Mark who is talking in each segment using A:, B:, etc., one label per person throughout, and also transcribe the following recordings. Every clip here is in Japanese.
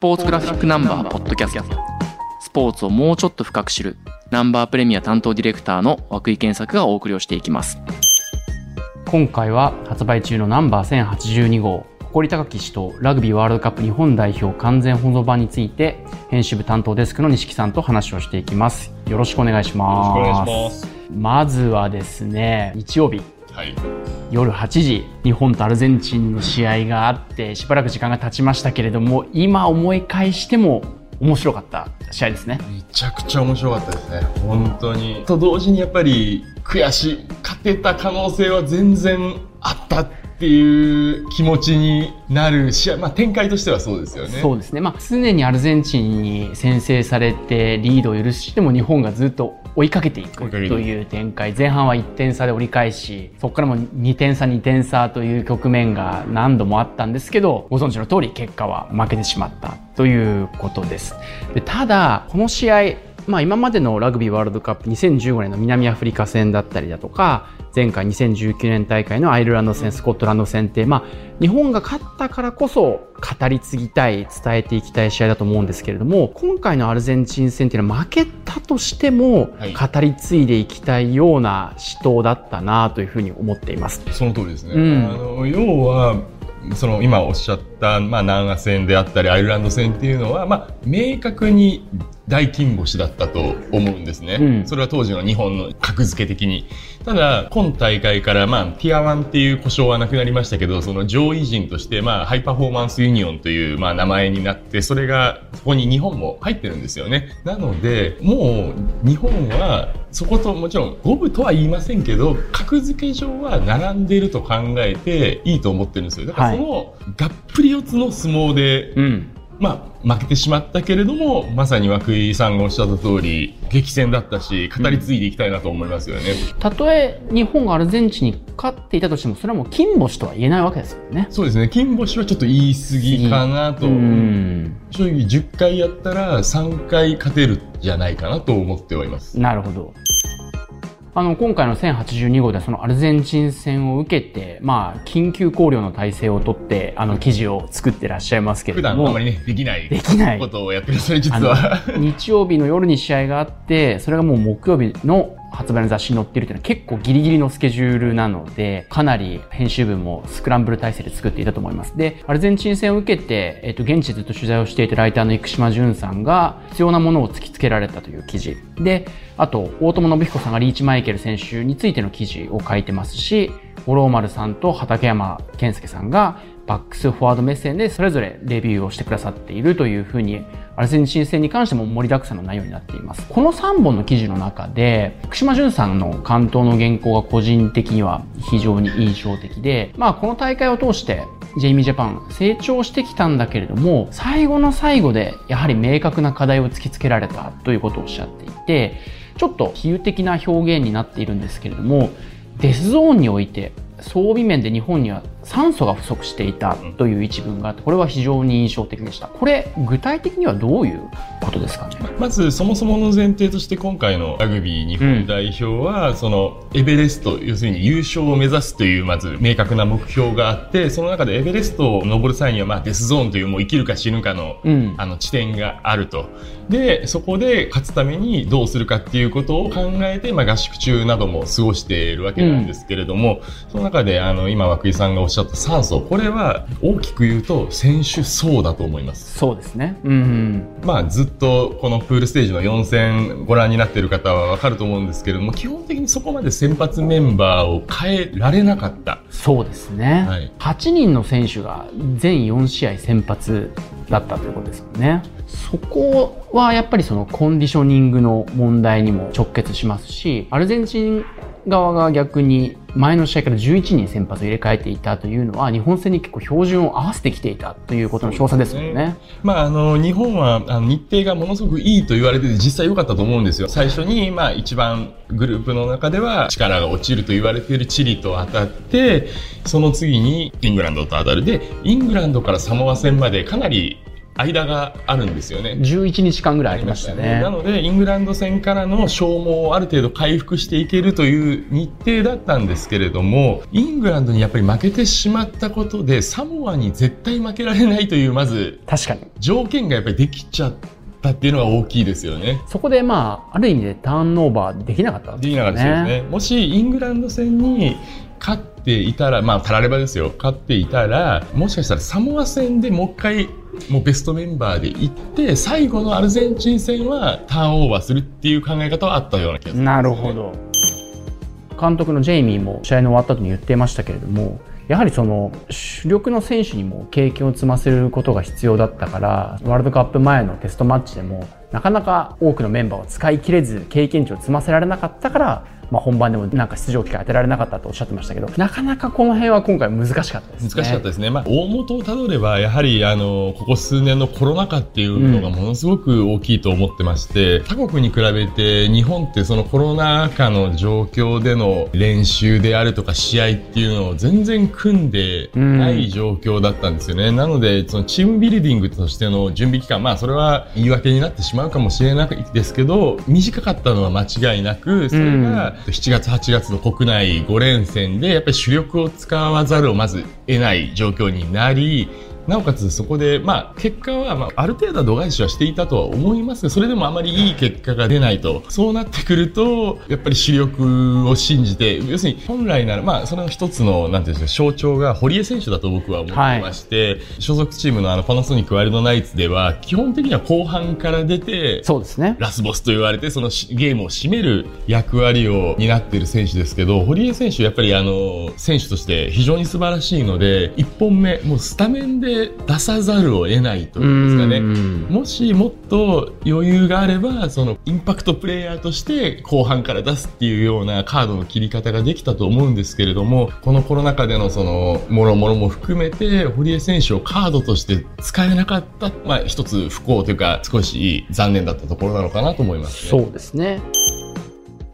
A: ポーツグラフィックナンバーポッドキャスト。スポーツをもうちょっと深く知る。ナンバープレミア担当ディレクターの涌井健作がお送りをしていきます。今回は発売中のナンバー1082号。誇り高き氏とラグビーワールドカップ日本代表完全保存版について編集部担当デスクの西木さんと話をしていきます。よろしくお願いします。まずはですね日曜日はい、夜8時日本とアルゼンチンの試合があってしばらく時間が経ちましたけれども今思い返しても面白かった試合ですね。
B: めちゃくちゃ面白かったですね。本当に。と同時にやっぱり悔しい勝てた可能性は全然あったっていう気持ちになる試合、まあ、展開としてはそうですよね。
A: そうですね、まあ、常にアルゼンチンに先制されてリードを許しても日本がずっと追いかけていくという展開前半は1点差で折り返しそこからも2点差2点差という局面が何度もあったんですけどご存知の通り結果は負けてしまったということです。でただこの試合まあ、今までのラグビーワールドカップ2015年の南アフリカ戦だったりだとか前回2019年大会のアイルランド戦スコットランド戦って、まあ、日本が勝ったからこそ語り継ぎたい伝えていきたい試合だと思うんですけれども今回のアルゼンチン戦っていうのは負けたとしても語り継いでいきたいような死闘だったなというふうに思っています。
B: その通りですね、うん、あの要はその今おっしゃった、まあ、南ア戦であったりアイルランド戦っていうのは、まあ、明確に大金星だったと思うんですね、うん、それは当時の日本の格付け的に。ただ今大会から、まあ、ティア1っていう故障はなくなりましたけどその上位陣として、まあ、ハイパフォーマンスユニオンという、まあ、名前になってそれがそこに日本も入ってるんですよね。なのでもう日本はそこともちろん五分とは言いませんけど格付け上は並んでいると考えていいと思ってるんですよ。だからその、がっぷり四つの相撲で、うんまあ、負けてしまったけれども、まさに涌井さんがおっしゃった通り、激戦だったし、語り継いでいきたいなと思いますよね。
A: たとえ日本がアルゼンチンに勝っていたとしても、それはもう金星とは言えないわけですよね。
B: そうですね。金星はちょっと言い過ぎかなと。正直10回やったら3回勝てるじゃないかなと思っております。
A: なるほど。あの今回の1082号ではそのアルゼンチン戦を受けて、まあ、緊急考慮の体制をとってあの記事を作ってらっしゃいますけれども。
B: 普段あまりねできないできない。ことをやってるそれ実は。
A: 日曜日の夜に試合があってそれがもう木曜日の発売の雑誌に載っているというのは結構ギリギリのスケジュールなので、かなり編集部もスクランブル体制で作っていたと思います。で、アルゼンチン戦を受けて、えっ、と、現地でずっと取材をしていたライターの生島淳さんが必要なものを突きつけられたという記事。で、あと、大友信彦さんがリーチマイケル選手についての記事を書いてますし、五郎丸さんと畠山健介さんがバックスフォワード目線でそれぞれレビューをしてくださっているというふうにアルゼンチン戦に関しても盛りだくさんの内容になっています。この3本の記事の中で、福島淳さんの関東の原稿が個人的には非常に印象的で、まあこの大会を通してジェイミージャパン成長してきたんだけれども、最後の最後でやはり明確な課題を突きつけられたということをおっしゃっていて、ちょっと比喩的な表現になっているんですけれども、デスゾーンにおいて装備面で日本には酸素が不足していたという一文があってこれは非常に印象的でした。これ具体的にはどういうことですかね？
B: まずそもそもの前提として今回のラグビー日本代表は、うん、そのエベレスト要するに優勝を目指すというまず明確な目標があってその中でエベレストを登る際にはまあデスゾーンというもう生きるか死ぬかのうん、あの地点があると。でそこで勝つためにどうするかっていうことを考えて、まあ、合宿中なども過ごしているわけなんですけれども、うん、その中であの今涌井さんがおっしゃった酸素。これは大きく言うと選手層だと思います。
A: そうですね、うん、
B: まあずっとこのプールステージの4戦ご覧になっている方は分かると思うんですけれども基本的にそこまで先発メンバーを変えられなかった。
A: そうですね、はい、8人の選手が全4試合先発だったということですよね。そこはやっぱりそのコンディショニングの問題にも直結しますしアルゼンチン側が逆に前の試合から11人先発を入れ替えていたというのは日本戦に結構標準を合わせてきていたということの証左ですよね。ね
B: まああの日本はあの日程がものすごくいいと言われてて実際良かったと思うんですよ。最初にまあ一番グループの中では力が落ちると言われているチリと当たってその次にイングランドと当たるでイングランドからサモア戦までかなり間があるんですよね。
A: 11日間ぐらいありましたね。
B: なので、イングランド戦からの消耗をある程度回復していけるという日程だったんですけれども、イングランドにやっぱり負けてしまったことで、サモアに絶対負けられないという、まず、
A: 確かに。
B: 条件がやっぱりできちゃったっていうのが大きいですよね。
A: そこでまあ、ある意味でターンオーバーできなかった
B: で、ね、できなかったですね。もし、イングランド戦に勝っていたら、まあ、たらればですよ。勝っていたら、もしかしたらサモア戦でもう一回、もうベストメンバーで行って、最後のアルゼンチン戦はターンオーバーするっていう考え方はあったような気がする、
A: ね、なるほど。監督のジェイミーも試合の終わった後に言ってましたけれども、やはりその主力の選手にも経験を積ませることが必要だったから、ワールドカップ前のテストマッチでも、なかなか多くのメンバーを使い切れず、経験値を積ませられなかったから、まあ、本番でもなんか出場機会当てられなかったとおっしゃってましたけど、なかなかこの辺は今回難しかったですね。
B: 難しかったですね。まあ、大元をたどれば、やはり、あの、ここ数年のコロナ禍っていうのがものすごく大きいと思ってまして、うん、他国に比べて日本ってそのコロナ禍の状況での練習であるとか試合っていうのを全然組んでない状況だったんですよね。うん、なので、そのチームビルディングとしての準備期間、まあ、それは言い訳になってしまうかもしれないですけど、短かったのは間違いなく、それが7月、8月の国内5連戦で、やっぱり主力を使わざるをまず得ない状況になり、なおかつそこで、まあ、結果は、まあ、ある程度は度外視はしていたとは思いますが、それでもあまりいい結果が出ないと。そうなってくると、やっぱり主力を信じて、要するに本来なら、まあ、それの一つの、なんていうんですか、象徴が堀江選手だと僕は思ってまして、はい、所属チームのあの、パナソニックワイルドナイツでは、基本的には後半から出て、
A: そうですね。
B: ラスボスと言われて、そのゲームを締める役割を担っている選手ですけど、堀江選手、やっぱりあの、選手として非常に素晴らしいので、1本目、もうスタメンで出さざるを得ないというんですかね。もしもっと余裕があれば、そのインパクトプレイヤーとして後半から出すっていうようなカードの切り方ができたと思うんですけれども、このコロナ禍でのその、もろもろも含めて、堀江選手をカードとして使えなかった、まあ一つ不幸というか少し残念だったところなのかなと思います、
A: ね、そうですね。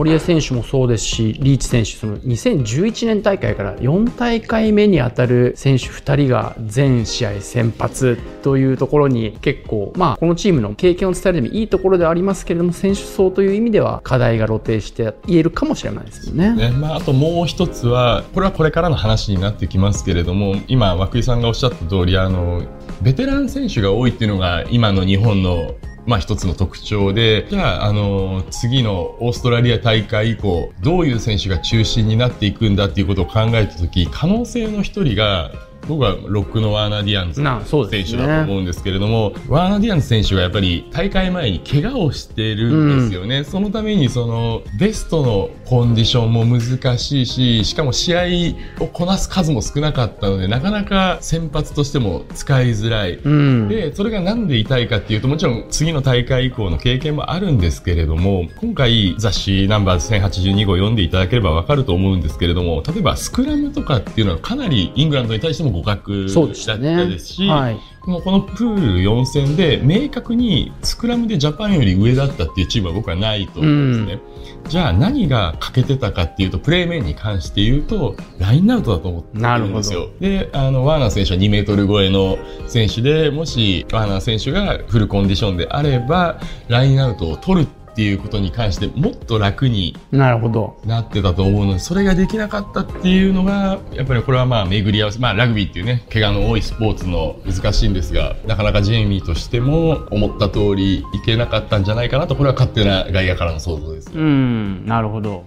A: 堀江選手もそうですし、リーチ選手、その2011年大会から4大会目に当たる選手2人が全試合先発というところに結構、まあ、このチームの経験を伝えるためいいところではありますけれども、選手層という意味では課題が露呈して言えるかもしれないですよね。
B: ねまあ、あともう一つは、これはこれからの話になってきますけれども、今、涌井さんがおっしゃった通り、あの、ベテラン選手が多いっていうのが今の日本のまあ一つの特徴で、じゃあ、あの、次のオーストラリア大会以降、どういう選手が中心になっていくんだっていうことを考えたとき、可能性の一人が、僕はロックのワーナー・ディアンズ選手だと思うんですけれども、ね、ワーナー・ディアンズ選手がやっぱり大会前に怪我をしてるんですよね、うん、そのためにそのベストのコンディションも難しいししかも試合をこなす数も少なかったのでなかなか先発としても使いづらい、うん、でそれがなんで痛いかっていうともちろん次の大会以降の経験もあるんですけれども今回雑誌ナンバーズ1082号読んでいただければわかると思うんですけれども例えばスクラムとかっていうのはかなりイングランドに対しても互角だったですし、ねはい、このこのプール4戦で明確にスクラムでジャパンより上だったっていうチームは僕はないと思うんですね。うん、じゃあ何が欠けてたかっていうと、プレー面に関して言うと、ラインアウトだと思ってるんですよ。で、あの、ワーナー選手は2メートル超えの選手で、もしワーナー選手がフルコンディションであれば、ラインアウトを取るっていうことに関してもっと楽になるほど。なってたと思うのでそれができなかったっていうのがやっぱりこれはまあ巡り合わせまあラグビーっていうね怪我の多いスポーツの難しいんですがなかなかジェイミーとしても思った通りいけなかったんじゃないかなとこれは勝手な外野からの想像です。
A: うんなるほど。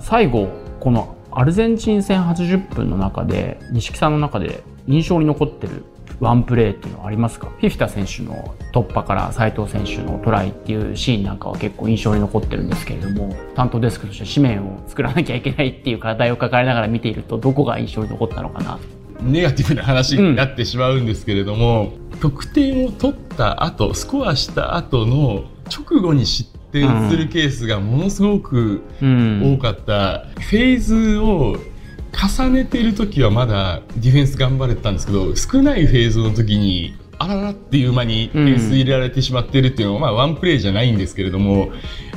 A: 最後このアルゼンチン戦80分の中で錦さんの中で印象に残ってるワンプレーっていうのはありますか？フィフィタ選手の突破から斉藤選手のトライっていうシーンなんかは結構印象に残ってるんですけれども担当デスクとして紙面を作らなきゃいけないっていう課題を抱えながら見ているとどこが印象に残ったのかな？
B: ネガティブな話になってしまうんですけれども、うん、得点を取った後スコアした後の直後に失点するケースがものすごく多かった、うん、フェーズを重ねてる時はまだディフェンス頑張れてたんですけど少ないフェーズの時にあららっていう間に点数入れられてしまってるっていうのは、まあワンプレーじゃないんですけれども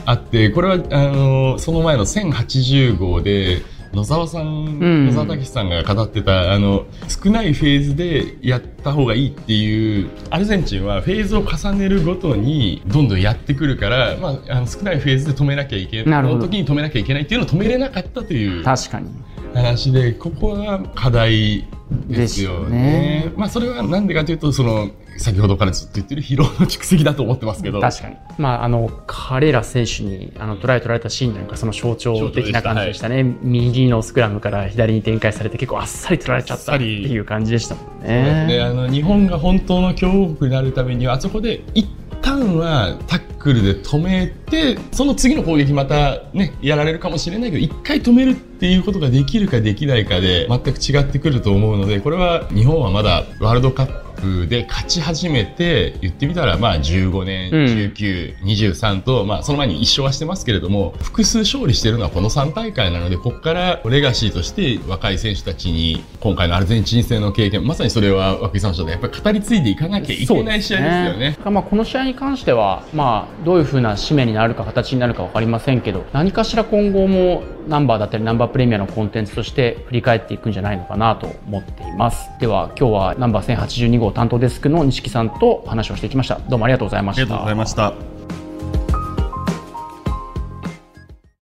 B: あってこれはあのその前の1080号で野沢さん、野沢武さんが語ってた、あの、少ないフェーズでやった方がいいっていう、アルゼンチンはフェーズを重ねるごとにどんどんやってくるから、まあ、あの少ないフェーズで止めなきゃいけない、の時に止めなきゃいけないっていうのを止めれなかったという。
A: 確かに。
B: 話で、ここは課題ですよね。ねまあそれはなんでかというと、その、先ほどからずっと言ってる疲労の蓄積だと思ってますけど。
A: 確かに。まあ、あの、彼ら選手に、あの、トライ取られたシーンなんかその象徴的な感じでしたね。はい、右のスクラムから左に展開されて結構あっさり取られちゃったっていう感じでしたもんね。
B: で、あの、日本が本当の強国になるためには、あそこで一旦はタックルで止めて、その次の攻撃またね、やられるかもしれないけど、一回止めるっていうことができるかできないかで全く違ってくると思うので、これは日本はまだワールドカッププで勝ち始めて、言ってみたらまあ15年、19、23と、まあその前に一勝はしてますけれども、複数勝利してるのはこの3大会なので、ここからレガシーとして若い選手たちに、今回のアルゼンチン戦の経験、まさにそれは涌井さんとやっぱり語り継いでいかなきゃいけない試合ですよね。
A: ねまあこの試合に関しては、まあどういうふうな締めになるか形になるかわかりませんけど、何かしら今後もナンバーだったりナンバープレミアのコンテンツとして振り返っていくんじゃないのかなと思っています。では今日はナンバー1082号担当デスクの錦さんと話をしてきました。どうもありがとうございました。あ
B: りがとうございました。